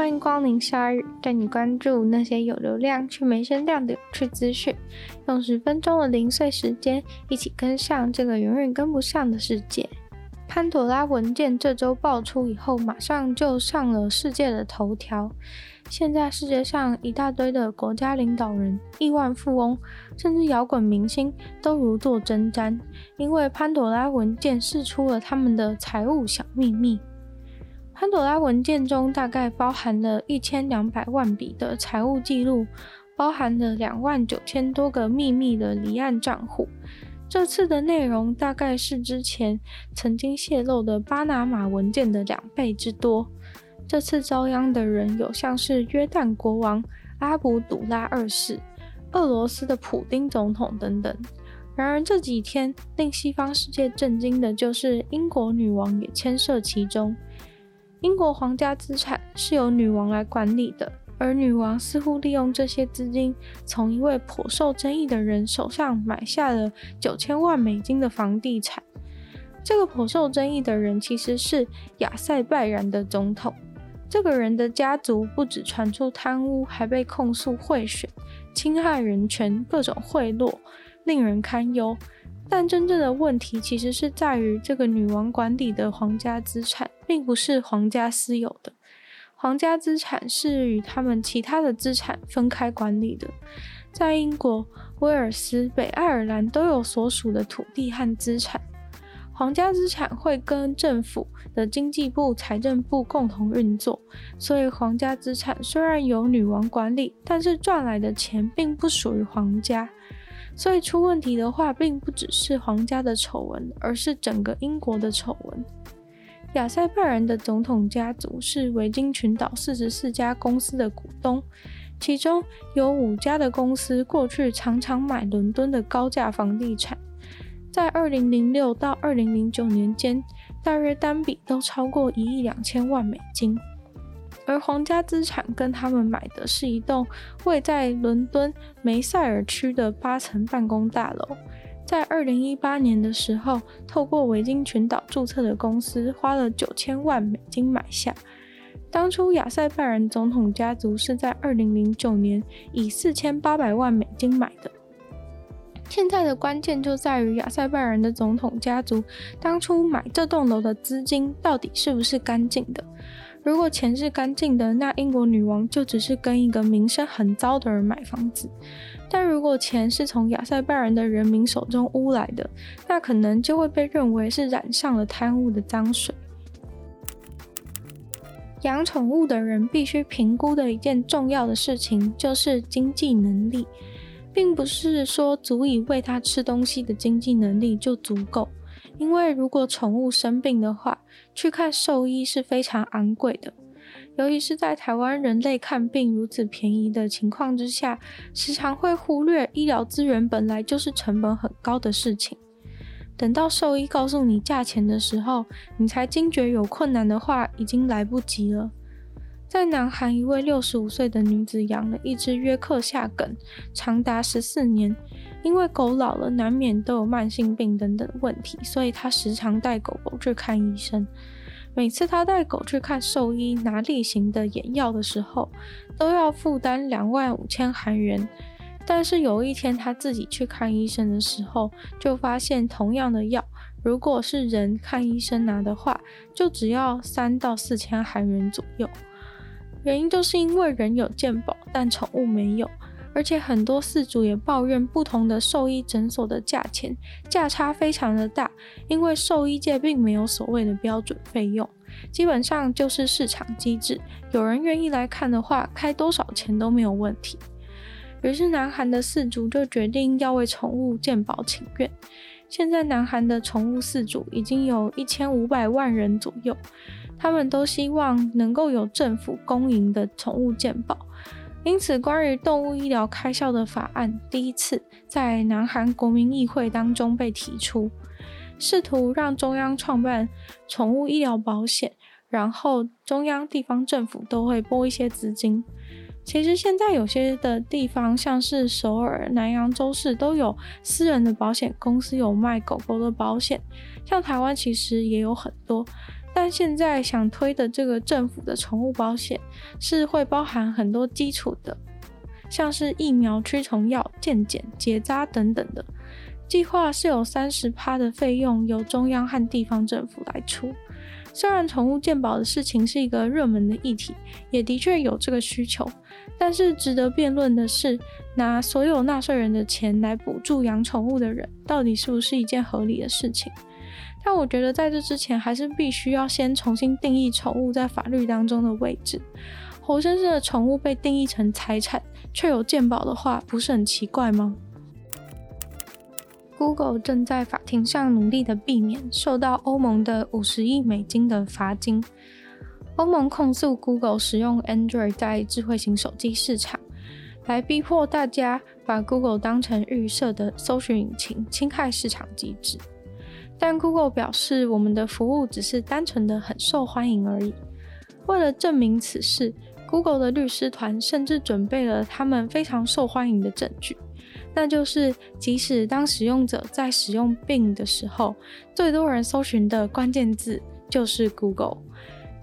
欢迎光临鲨语，带你关注那些有流量却没声量的有趣资讯。用十分钟的零碎时间，一起跟上这个永远跟不上的世界。潘朵拉文件这周爆出以后，马上就上了世界的头条。现在世界上一大堆的国家领导人、亿万富翁，甚至摇滚明星都如坐针毡，因为潘朵拉文件释出了他们的财务小秘密。潘朵拉文件中大概包含了一千两百万笔的财务记录，包含了两万九千多个秘密的离岸账户。这次的内容大概是之前曾经泄露的巴拿马文件的两倍之多。这次遭殃的人有像是约旦国王阿卜杜拉二世、俄罗斯的普丁总统等等。然而这几天令西方世界震惊的就是英国女王也牵涉其中。英国皇家资产是由女王来管理的，而女王似乎利用这些资金从一位颇受争议的人手上买下了九千万美金的房地产。这个颇受争议的人其实是亚塞拜然的总统。这个人的家族不止传出贪污，还被控诉贿选、侵害人权、各种贿赂，令人堪忧。但真正的问题其实是在于，这个女王管理的皇家资产并不是皇家私有的，皇家资产是与他们其他的资产分开管理的。在英国、威尔斯、北爱尔兰都有所属的土地和资产。皇家资产会跟政府的经济部、财政部共同运作，所以皇家资产虽然由女王管理，但是赚来的钱并不属于皇家。所以出问题的话，并不只是皇家的丑闻，而是整个英国的丑闻。亚塞拜然的总统家族是维京群岛四十四家公司的股东，其中有五家的公司过去常常买伦敦的高价房地产。在二零零六到二零零九年间，大约单笔都超过一亿两千万美金。而皇家资产跟他们买的是一栋位在伦敦梅塞尔区的八层办公大楼。在二零一八年的时候，透过维京群岛注册的公司花了九千万美金买下。当初亚塞拜然总统家族是在二零零九年以四千八百万美金买的。现在的关键就在于亚塞拜然的总统家族当初买这栋楼的资金到底是不是干净的？如果钱是干净的，那英国女王就只是跟一个名声很糟的人买房子；但如果钱是从亚塞拜然的人民手中污来的，那可能就会被认为是染上了贪污的脏水。养宠物的人必须评估的一件重要的事情就是经济能力。并不是说足以喂它吃东西的经济能力就足够，因为如果宠物生病的话，去看兽医是非常昂贵的。尤其是在台湾人类看病如此便宜的情况之下，时常会忽略医疗资源本来就是成本很高的事情。等到兽医告诉你价钱的时候，你才惊觉有困难的话，已经来不及了。在南韩，一位六十五岁的女子养了一只约克夏梗，长达十四年。因为狗老了，难免都有慢性病等等问题，所以他时常带狗狗去看医生。每次他带狗去看兽医拿例行的眼药的时候，都要负担两万五千韩元。但是有一天，他自己去看医生的时候，就发现同样的药，如果是人看医生拿的话，就只要三到四千韩元左右。原因就是因为人有健保，但宠物没有，而且很多饲主也抱怨不同的兽医诊所的价钱价差非常的大，因为兽医界并没有所谓的标准费用，基本上就是市场机制，有人愿意来看的话，开多少钱都没有问题。于是南韩的饲主就决定要为宠物健保请愿。现在南韩的宠物饲主已经有一千五百万人左右。他们都希望能够有政府公营的宠物健保，因此关于动物医疗开销的法案第一次在南韩国民议会当中被提出，试图让中央创办宠物医疗保险，然后中央地方政府都会拨一些资金。其实现在有些的地方，像是首尔、南扬州市，都有私人的保险公司有卖狗狗的保险。像台湾其实也有很多，但现在想推的这个政府的宠物保险是会包含很多基础的，像是疫苗、驱虫药、健检、结扎等等的。计划是有三十趴的费用由中央和地方政府来出。虽然宠物健保的事情是一个热门的议题，也的确有这个需求，但是值得辩论的是，拿所有纳税人的钱来补助养宠物的人，到底是不是一件合理的事情？但我觉得在这之前，还是必须要先重新定义宠物在法律当中的位置。活生生的宠物被定义成财产，却有健保的话，不是很奇怪吗？Google 正在法庭上努力的避免受到欧盟的五十亿美金的罚金。欧盟控诉 Google 使用 Android 在智慧型手机市场，来逼迫大家把 Google 当成预设的搜寻引擎，侵害市场机制。但 Google 表示，我们的服务只是单纯的很受欢迎而已。为了证明此事，Google 的律师团甚至准备了他们非常受欢迎的证据。那就是，即使当使用者在使用 Bing 的时候，最多人搜寻的关键字就是 Google，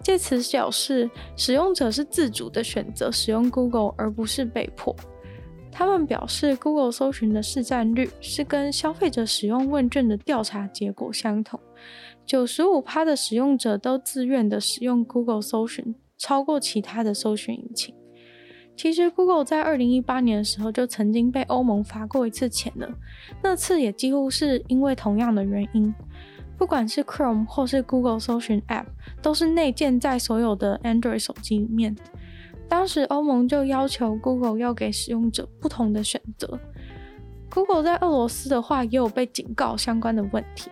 借此表示使用者是自主的选择使用 Google，而不是被迫。他们表示，Google 搜寻的市占率是跟消费者使用问卷的调查结果相同，九十五趴的使用者都自愿的使用 Google 搜寻，超过其他的搜寻引擎。其实，Google 在二零一八年的时候就曾经被欧盟罚过一次钱了，那次也几乎是因为同样的原因。不管是 Chrome 或是 Google 搜寻 App，都是内建在所有的 Android 手机里面。当时欧盟就要求 Google 要给使用者不同的选择。Google 在俄罗斯的话也有被警告相关的问题，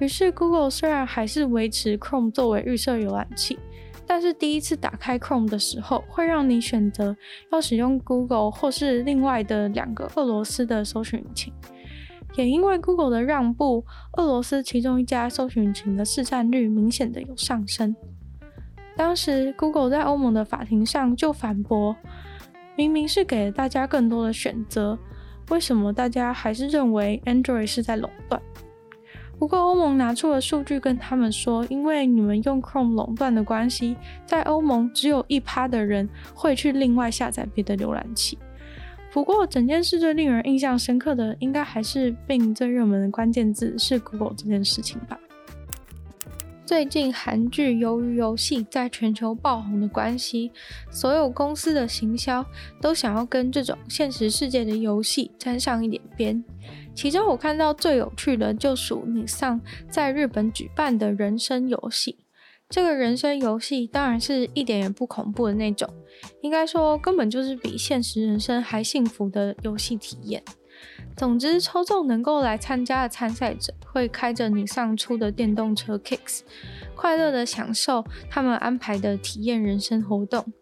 于是 Google 虽然还是维持 Chrome 作为预设浏览器。但是第一次打开 Chrome 的时候，会让你选择要使用 Google 或是另外的两个俄罗斯的搜寻引擎。也因为 Google 的让步，俄罗斯其中一家搜寻引擎的市占率明显的有上升。当时 Google 在欧盟的法庭上就反驳，明明是给了大家更多的选择，为什么大家还是认为 Android 是在垄断？不过，欧盟拿出了数据跟他们说，因为你们用 Chrome 垄断的关系，在欧盟只有一趴的人会去另外下载别的浏览器。不过，整件事最令人印象深刻的，应该还是 Bing 最热门的关键字是 Google 这件事情吧。最近韩剧《鱿鱼游戏》在全球爆红的关系，所有公司的行销都想要跟这种现实世界的游戏沾上一点边。其中我看到最有趣的就属你上在日本举办的人生游戏。这个人生游戏当然是一点也不恐怖的那种，应该说根本就是比现实人生还幸福的游戏体验。总之，抽中能够来参加的参赛者会开着你上出的电动车 Kicks，快乐地享受他们安排的体验人生活动。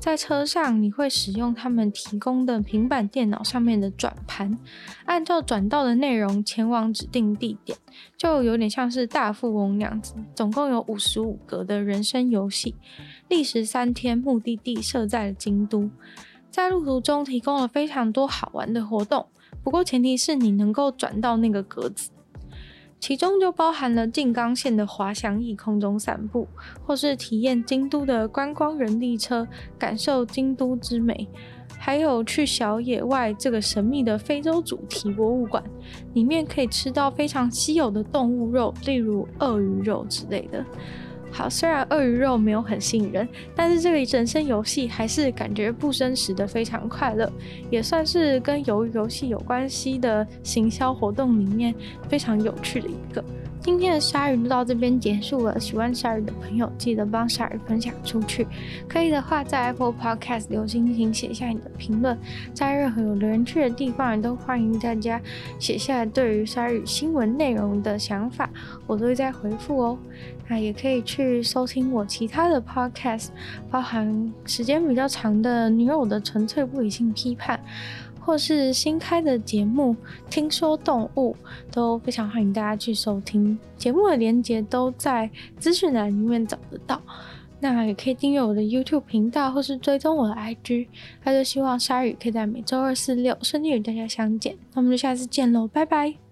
在车上，你会使用他们提供的平板电脑上面的转盘，按照转到的内容前往指定地点，就有点像是大富翁那样子。总共有五十五格的人生游戏，历时三天，目的地设在了京都。在路途中提供了非常多好玩的活动，不过前提是你能够转到那个格子。其中就包含了静冈县的滑翔翼空中散步，或是体验京都的观光人力车，感受京都之美，还有去小野外这个神秘的非洲主题博物馆，里面可以吃到非常稀有的动物肉，例如鳄鱼肉之类的。好，虽然鳄鱼肉没有很吸引人，但是这个人生游戏还是感觉不真实的非常快乐，也算是跟鱿鱼游戏有关系的行销活动里面非常有趣的一个。今天的鲨鱼就到这边结束了。喜欢鲨鱼的朋友，记得帮鲨鱼分享出去。可以的话，在 Apple Podcast 留星星，写下你的评论。在任何有留言区的地方，也都欢迎大家写下对于鲨鱼新闻内容的想法，我都会再回复哦。那也可以去收听我其他的 Podcast，包含时间比较长的《女友的纯粹不理性批判》。或是新开的节目，听说动物都非常欢迎大家去收听。节目的连接都在资讯栏里面找得到。那也可以订阅我的 YouTube 频道，或是追踪我的 IG。那就希望鲨鱼可以在每周二、四、六顺利与大家相见。那我们就下次见喽，拜拜。